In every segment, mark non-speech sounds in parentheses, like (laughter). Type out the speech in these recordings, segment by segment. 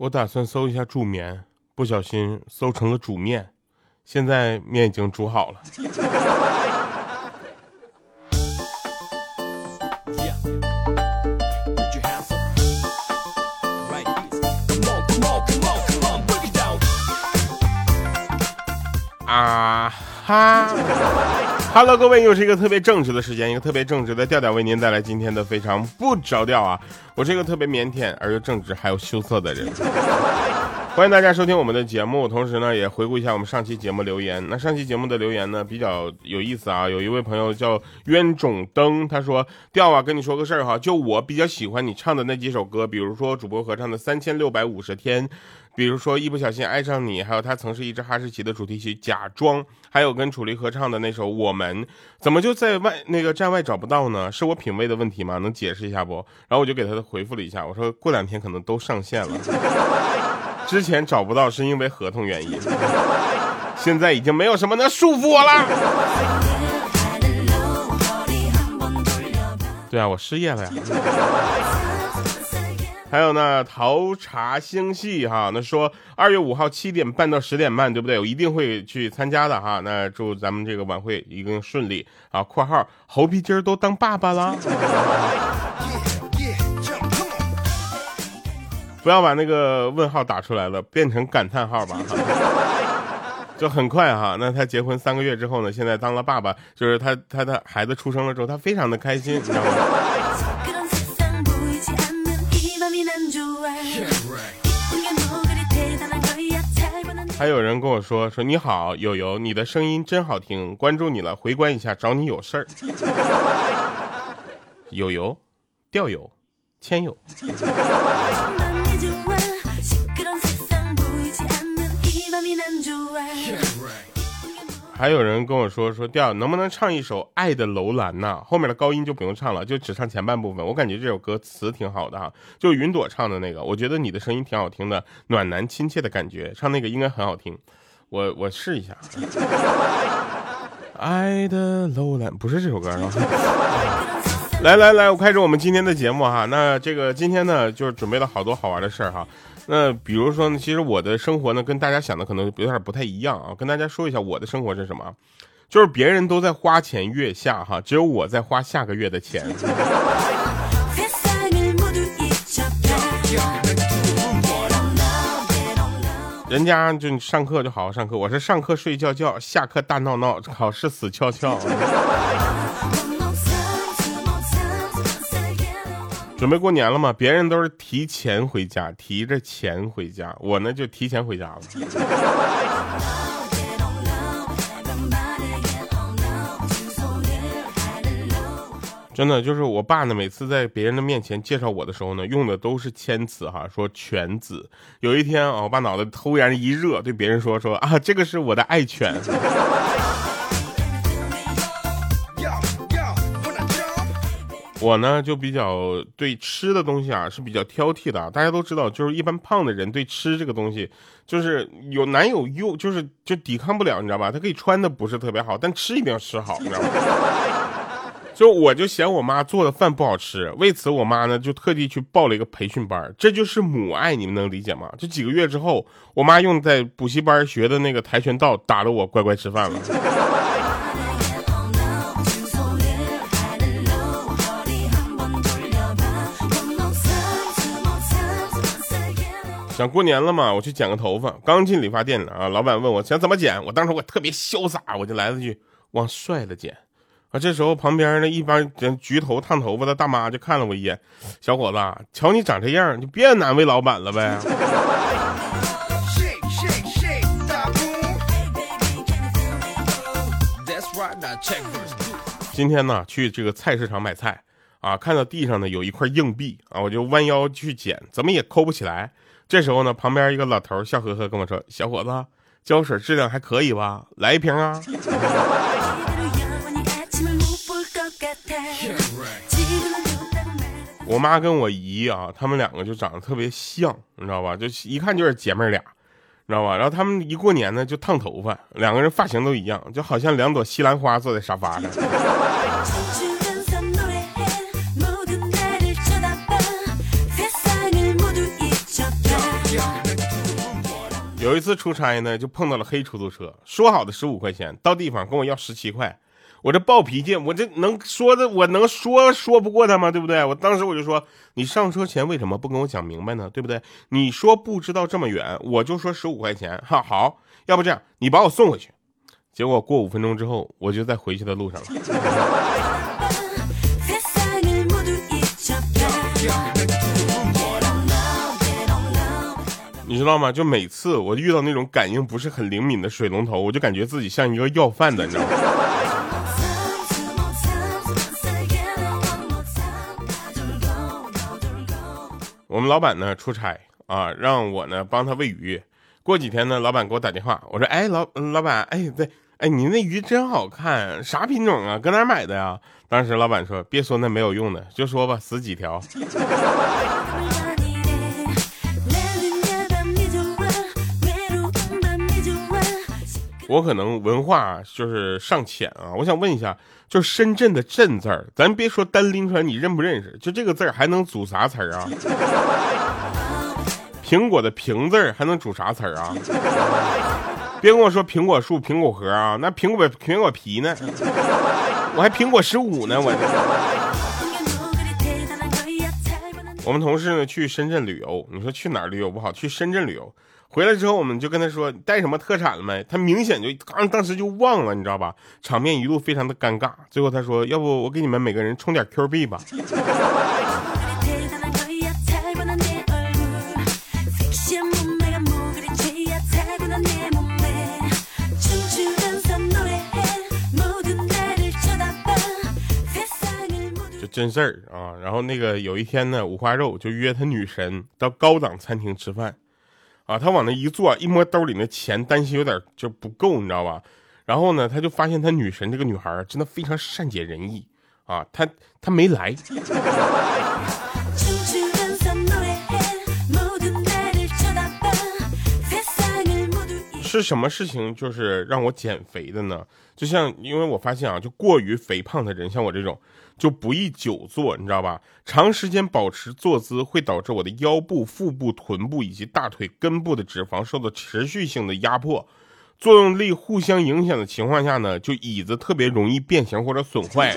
我打算搜一下助眠，不小心搜成了煮面，现在面已经煮好了。啊哈！Hello，各位，又是一个特别正直的时间，一个特别正直的调调，为您带来今天的非常不着调啊！我是一个特别腼腆而又正直还有羞涩的人。(laughs) 欢迎大家收听我们的节目，同时呢，也回顾一下我们上期节目留言。那上期节目的留言呢比较有意思啊，有一位朋友叫冤种灯，他说：“调啊，跟你说个事儿哈，就我比较喜欢你唱的那几首歌，比如说主播合唱的《三千六百五十天》。”比如说一不小心爱上你，还有他曾是一只哈士奇的主题曲《假装》，还有跟楚离合唱的那首《我们》，怎么就在外那个站外找不到呢？是我品味的问题吗？能解释一下不？然后我就给他回复了一下，我说过两天可能都上线了。之前找不到是因为合同原因，现在已经没有什么能束缚我了。对啊，我失业了呀。还有呢，桃茶星系哈，那说二月五号七点半到十点半，对不对？我一定会去参加的哈。那祝咱们这个晚会一定顺利啊！（括号猴皮筋都当爸爸了，(laughs) 不要把那个问号打出来了，变成感叹号吧。(laughs) 就很快哈。那他结婚三个月之后呢，现在当了爸爸，就是他他的孩子出生了之后，他非常的开心，你知道吗？还有人跟我说说你好友友，你的声音真好听，关注你了，回关一下，找你有事儿。(laughs) 友友，钓友，千友。还有人跟我说说调能不能唱一首《爱的楼兰》呐？后面的高音就不用唱了，就只唱前半部分。我感觉这首歌词挺好的哈，就云朵唱的那个，我觉得你的声音挺好听的，暖男亲切的感觉，唱那个应该很好听。我我试一下。爱的楼兰不是这首歌 (laughs) 是吧？来来来，我开始我们今天的节目哈。那这个今天呢，就是准备了好多好玩的事儿哈。那比如说呢，其实我的生活呢，跟大家想的可能有点不太一样啊。跟大家说一下我的生活是什么，就是别人都在花前月下哈，只有我在花下个月的钱。人家就上课就好好上课，我是上课睡觉觉，下课大闹闹，考试死翘翘。准备过年了吗？别人都是提前回家，提着钱回家，我呢就提前回家了。真的，就是我爸呢，每次在别人的面前介绍我的时候呢，用的都是谦词哈，说犬子。有一天啊，我爸脑袋突然一热，对别人说说啊，这个是我的爱犬。我呢就比较对吃的东西啊是比较挑剔的，大家都知道，就是一般胖的人对吃这个东西就是有难有诱，就是就抵抗不了，你知道吧？他可以穿的不是特别好，但吃一定要吃好，你知道吗？(laughs) 就我就嫌我妈做的饭不好吃，为此我妈呢就特地去报了一个培训班，这就是母爱，你们能理解吗？就几个月之后，我妈用在补习班学的那个跆拳道打了我乖乖吃饭了。想过年了嘛，我去剪个头发。刚进理发店啊，老板问我想怎么剪，我当时我特别潇洒，我就来了句往帅了剪。啊，这时候旁边的一帮焗头烫头发的大妈就看了我一眼，小伙子，瞧你长这样，就别难为老板了呗。今天呢，去这个菜市场买菜啊，看到地上呢有一块硬币啊，我就弯腰去捡，怎么也抠不起来。这时候呢，旁边一个老头笑呵呵跟我说：“小伙子，胶水质量还可以吧？来一瓶啊！”我妈跟我姨啊，他们两个就长得特别像，你知道吧？就一看就是姐妹俩，你知道吧？然后他们一过年呢，就烫头发，两个人发型都一样，就好像两朵西兰花坐在沙发上。有一次出差呢，就碰到了黑出租车，说好的十五块钱，到地方跟我要十七块。我这暴脾气，我这能说的，我能说说不过他吗？对不对？我当时我就说，你上车前为什么不跟我讲明白呢？对不对？你说不知道这么远，我就说十五块钱。哈，好，要不这样，你把我送回去。结果过五分钟之后，我就在回去的路上了。你知道吗？就每次我遇到那种感应不是很灵敏的水龙头，我就感觉自己像一个要饭的，你知道吗？我们老板呢出差啊，让我呢帮他喂鱼。过几天呢，老板给我打电话，我说：“哎，老老板，哎，对，哎，你那鱼真好看，啥品种啊？搁哪买的呀？”当时老板说：“别说那没有用的，就说吧，死几条。”我可能文化就是尚浅啊，我想问一下，就是深圳的“镇”字儿，咱别说单拎出来你认不认识，就这个字儿还能组啥词儿啊？苹果的“苹”字儿还能组啥词儿啊？别跟我说苹果树、苹果核啊，那苹果苹果皮呢？我还苹果十五呢，我。我们同事呢去深圳旅游，你说去哪儿旅游不好？去深圳旅游。回来之后，我们就跟他说带什么特产了没？他明显就刚当时就忘了，你知道吧？场面一度非常的尴尬。最后他说：“要不我给你们每个人充点 Q 币吧。”就真事儿啊。然后那个有一天呢，五花肉就约他女神到高档餐厅吃饭。啊，他往那一坐，一摸兜里那钱，担心有点就不够，你知道吧？然后呢，他就发现他女神这个女孩真的非常善解人意啊，她她没来。是什么事情就是让我减肥的呢？就像因为我发现啊，就过于肥胖的人，像我这种就不宜久坐，你知道吧？长时间保持坐姿会导致我的腰部、腹部、臀部以及大腿根部的脂肪受到持续性的压迫，作用力互相影响的情况下呢，就椅子特别容易变形或者损坏。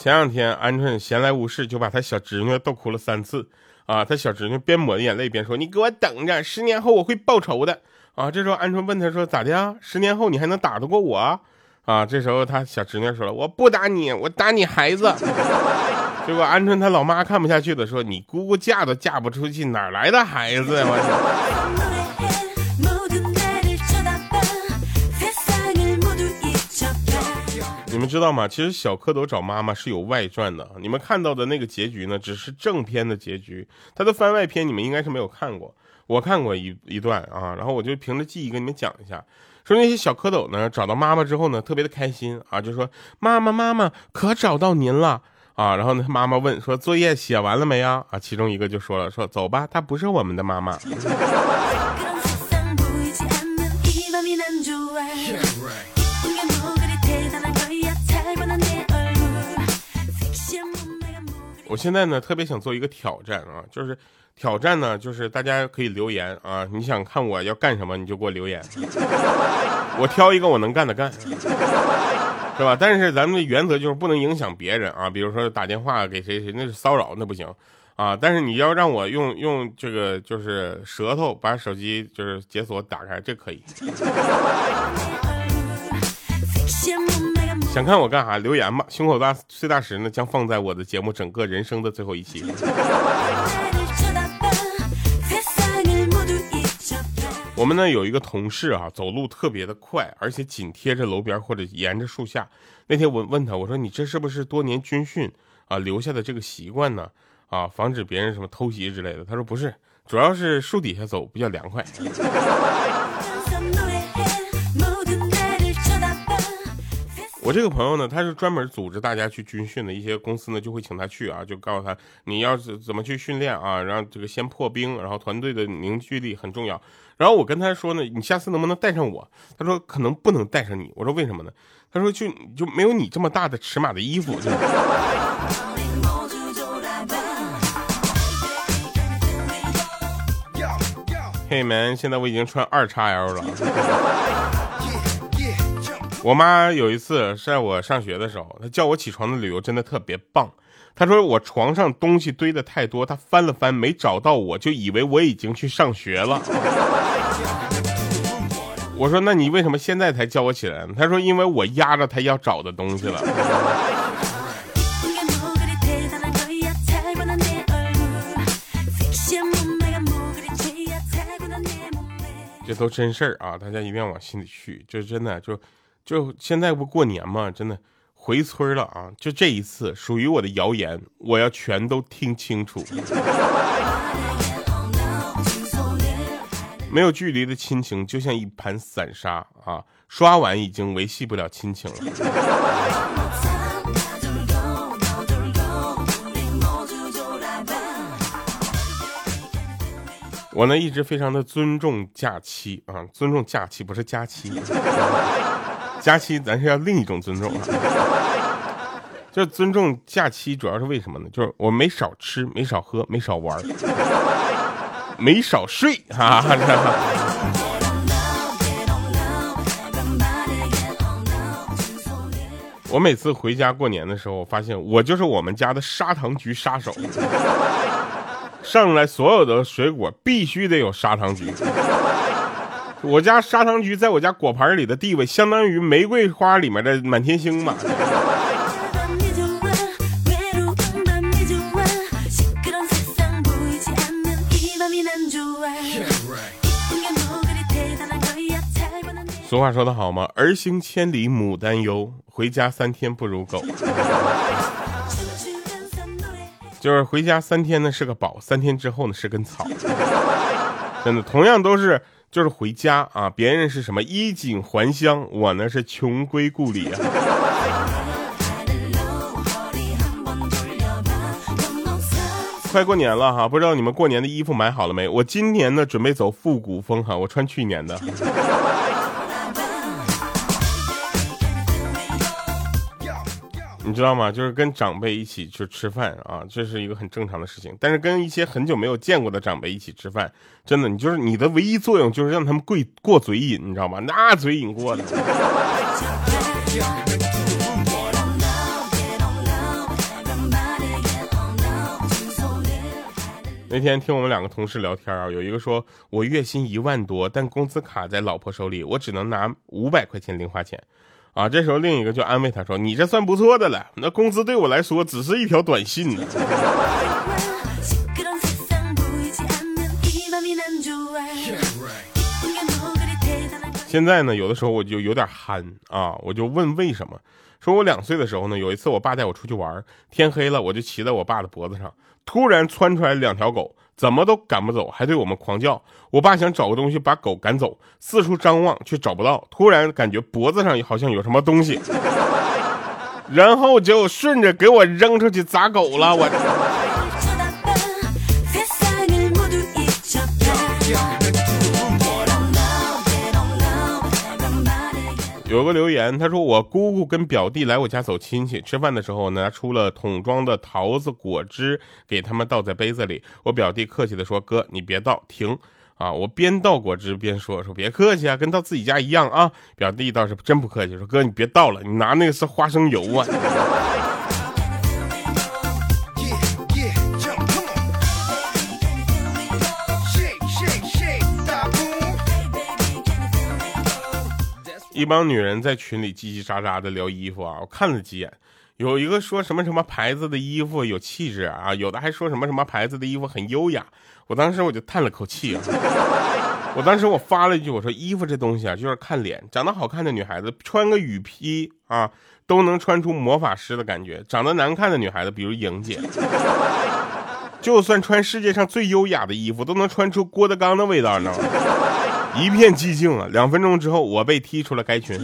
前两天，鹌鹑闲来无事就把他小侄女逗哭了三次，啊，他小侄女边抹着眼泪边说：“你给我等着，十年后我会报仇的。”啊，这时候鹌鹑问他说：“咋的呀？十年后你还能打得过我？”啊，这时候他小侄女说了：“我不打你，我打你孩子。(laughs) ”结果鹌鹑他老妈看不下去了，说：“你姑姑嫁都嫁不出去，哪来的孩子呀？”我。你们知道吗？其实小蝌蚪找妈妈是有外传的。你们看到的那个结局呢，只是正片的结局。它的番外篇你们应该是没有看过，我看过一一段啊。然后我就凭着记忆跟你们讲一下，说那些小蝌蚪呢找到妈妈之后呢，特别的开心啊，就说妈妈妈妈可找到您了啊。然后呢，妈妈问说作业写完了没呀？啊，其中一个就说了说走吧，她不是我们的妈妈。(laughs) 我现在呢特别想做一个挑战啊，就是挑战呢，就是大家可以留言啊，你想看我要干什么，你就给我留言，(laughs) 我挑一个我能干的干，是吧？但是咱们的原则就是不能影响别人啊，比如说打电话给谁谁，那是骚扰，那不行啊。但是你要让我用用这个就是舌头把手机就是解锁打开，这可以。(laughs) 想看我干啥？留言吧！胸口大碎大石呢，将放在我的节目整个人生的最后一期。我们呢有一个同事啊，走路特别的快，而且紧贴着楼边或者沿着树下。那天我问他，我说你这是不是多年军训啊留下的这个习惯呢？啊，防止别人什么偷袭之类的。他说不是，主要是树底下走比较凉快。我这个朋友呢，他是专门组织大家去军训的，一些公司呢就会请他去啊，就告诉他你要是怎么去训练啊，然后这个先破冰，然后团队的凝聚力很重要。然后我跟他说呢，你下次能不能带上我？他说可能不能带上你。我说为什么呢？他说就就没有你这么大的尺码的衣服。嘿，man，现在我已经穿二叉 L 了。我妈有一次在我上学的时候，她叫我起床的理由真的特别棒。她说我床上东西堆的太多，她翻了翻没找到我，就以为我已经去上学了。我说那你为什么现在才叫我起来？她说因为我压着她要找的东西了。这都真事儿啊，大家一定要往心里去。就真的就。就现在不过年嘛，真的回村了啊！就这一次属于我的谣言，我要全都听清楚。没有距离的亲情就像一盘散沙啊，刷完已经维系不了亲情了。我呢一直非常的尊重假期啊，尊重假期不是假期。假期咱是要另一种尊重啊，就尊重假期，主要是为什么呢？就是我没少吃，没少喝，没少玩，没少睡哈。我每次回家过年的时候，我发现我就是我们家的砂糖橘杀手，上来所有的水果必须得有砂糖橘。我家砂糖橘在我家果盘里的地位，相当于玫瑰花里面的满天星嘛。俗话说得好吗？儿行千里母担忧，回家三天不如狗。(laughs) 就是回家三天呢是个宝，三天之后呢是根草。(laughs) 真的，同样都是。就是回家啊！别人是什么衣锦还乡，我呢是穷归故里啊。快过年了哈，不知道你们过年的衣服买好了没？我今年呢准备走复古风哈，我穿去年的。你知道吗？就是跟长辈一起去吃饭啊，这是一个很正常的事情。但是跟一些很久没有见过的长辈一起吃饭，真的，你就是你的唯一作用就是让他们跪过嘴瘾，你知道吗？那嘴瘾过的。那天听我们两个同事聊天啊，有一个说我月薪一万多，但工资卡在老婆手里，我只能拿五百块钱零花钱。啊，这时候另一个就安慰他说：“你这算不错的了，那工资对我来说只是一条短信。”现在呢，有的时候我就有点憨啊，我就问为什么？说我两岁的时候呢，有一次我爸带我出去玩，天黑了，我就骑在我爸的脖子上，突然窜出来两条狗。怎么都赶不走，还对我们狂叫。我爸想找个东西把狗赶走，四处张望却找不到。突然感觉脖子上好像有什么东西，然后就顺着给我扔出去砸狗了。我。有个留言，他说我姑姑跟表弟来我家走亲戚，吃饭的时候拿出了桶装的桃子果汁给他们倒在杯子里。我表弟客气的说：“哥，你别倒，停啊！”我边倒果汁边说：“说别客气啊，跟到自己家一样啊。”表弟倒是真不客气，说：“哥，你别倒了，你拿那个是花生油啊。”一帮女人在群里叽叽喳喳的聊衣服啊，我看了几眼，有一个说什么什么牌子的衣服有气质啊，有的还说什么什么牌子的衣服很优雅。我当时我就叹了口气啊，(laughs) 我当时我发了一句，我说衣服这东西啊，就是看脸，长得好看的女孩子穿个雨披啊，都能穿出魔法师的感觉；长得难看的女孩子，比如莹姐，(laughs) 就算穿世界上最优雅的衣服，都能穿出郭德纲的味道呢。一片寂静了两分钟之后我被踢出了该群。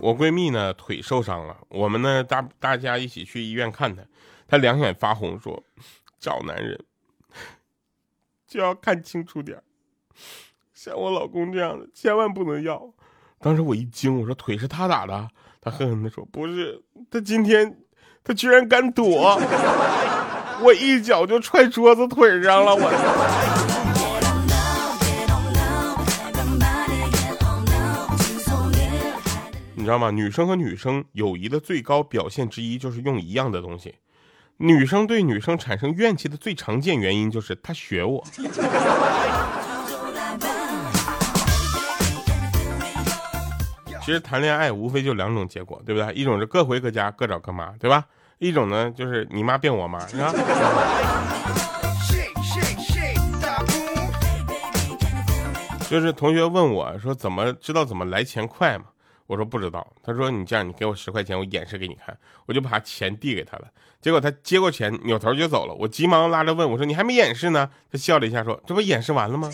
我闺蜜呢腿受伤了我们呢大大家一起去医院看她。她两眼发红说找男人就要看清楚点像我老公这样的千万不能要。当时我一惊我说腿是他打的？他恨恨地说：“不是，他今天他居然敢躲，(laughs) 我一脚就踹桌子腿上了，我。”你知道吗？女生和女生友谊的最高表现之一就是用一样的东西。女生对女生产生怨气的最常见原因就是她学我。其实谈恋爱无非就两种结果，对不对？一种是各回各家，各找各妈，对吧？一种呢就是你妈变我妈，是吧？就是同学问我说，怎么知道怎么来钱快嘛？我说不知道，他说你这样，你给我十块钱，我演示给你看。我就把钱递给他了，结果他接过钱，扭头就走了。我急忙拉着问我说你还没演示呢？他笑了一下说这不演示完了吗？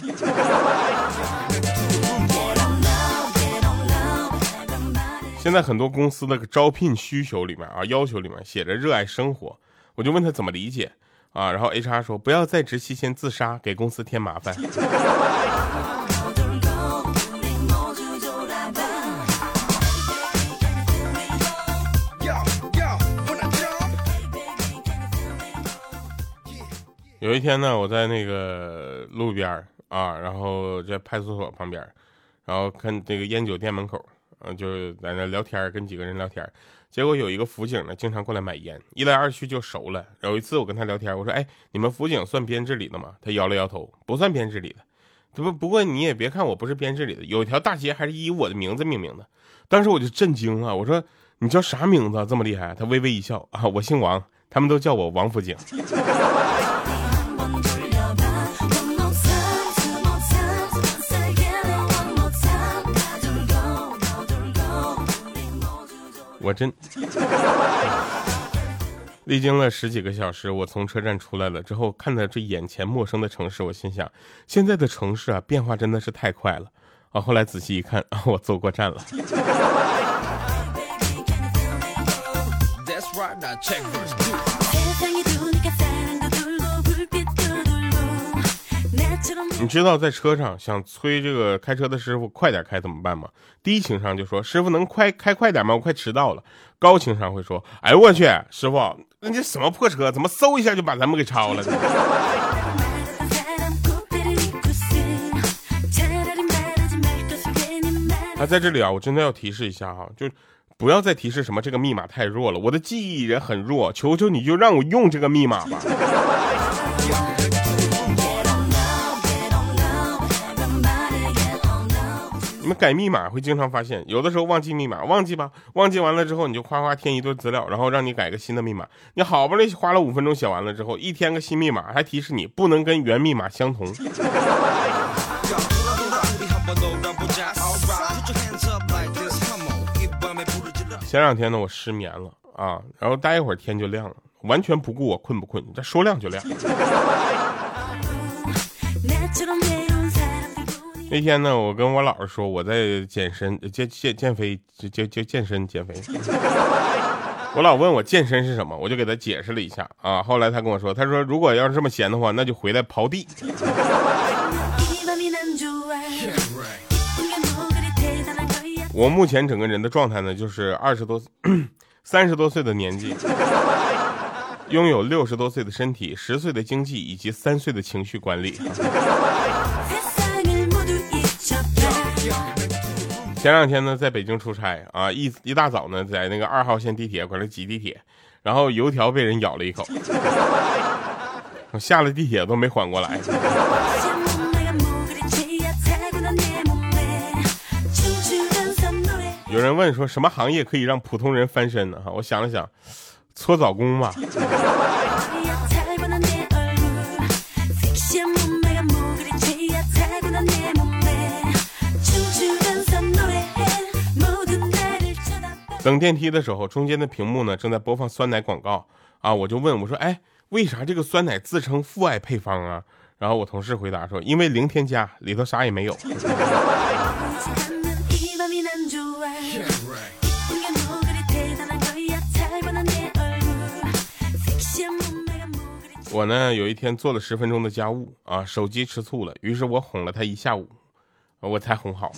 现在很多公司的招聘需求里面啊，要求里面写着热爱生活，我就问他怎么理解啊？然后 HR 说不要在职期间自杀，给公司添麻烦。有一天呢，我在那个路边啊，然后在派出所旁边，然后看那个烟酒店门口，嗯，就在那聊天，跟几个人聊天。结果有一个辅警呢，经常过来买烟，一来二去就熟了。有一次我跟他聊天，我说：“哎，你们辅警算编制里的吗？”他摇了摇头，不算编制里的。不不过你也别看我不是编制里的，有一条大街还是以我的名字命名的。当时我就震惊啊，我说：“你叫啥名字这么厉害？”他微微一笑啊，我姓王，他们都叫我王辅警。(laughs) 我真历经了十几个小时，我从车站出来了之后，看到这眼前陌生的城市，我心想，现在的城市啊，变化真的是太快了啊！后来仔细一看，啊 (laughs) 我坐过站了。你知道在车上想催这个开车的师傅快点开怎么办吗？低情商就说师傅能快开快点吗？我快迟到了。高情商会说，哎呦我去，师傅，那这什么破车，怎么嗖一下就把咱们给超了？啊，在这里啊，我真的要提示一下哈，就不要再提示什么这个密码太弱了，我的记忆也很弱，求求你就让我用这个密码吧。你们改密码会经常发现，有的时候忘记密码，忘记吧，忘记完了之后，你就夸夸填一堆资料，然后让你改个新的密码。你好不容易花了五分钟写完了之后，一填个新密码，还提示你不能跟原密码相同。前两天呢，我失眠了啊，然后待一会儿天就亮了，完全不顾我困不困，这说亮就亮。(laughs) 那天呢，我跟我姥姥说我在健身、健健减肥、健健健身、减肥。我老问我健身是什么，我就给他解释了一下啊。后来他跟我说，他说如果要是这么闲的话，那就回来刨地。我目前整个人的状态呢，就是二十多、三十多岁的年纪，拥有六十多岁的身体、十岁的经济以及三岁的情绪管理。前两天呢，在北京出差啊，一一大早呢，在那个二号线地铁搁那挤地铁，然后油条被人咬了一口，我下了地铁都没缓过来。有人问说，什么行业可以让普通人翻身呢？哈，我想了想，搓澡工吧。等电梯的时候中间的屏幕呢正在播放酸奶广告。啊我就问我说哎为啥这个酸奶自称父爱配方啊？然后我同事回答说因为零添加里头啥也没有。我呢有一天做了十分钟的家务啊手机吃醋了于是我哄了他一下午我才哄好。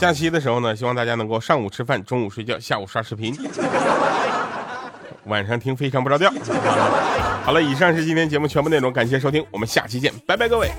假期的时候呢，希望大家能够上午吃饭，中午睡觉，下午刷视频，晚上听非常不着调。好了，以上是今天节目全部内容，感谢收听，我们下期见，拜拜，各位。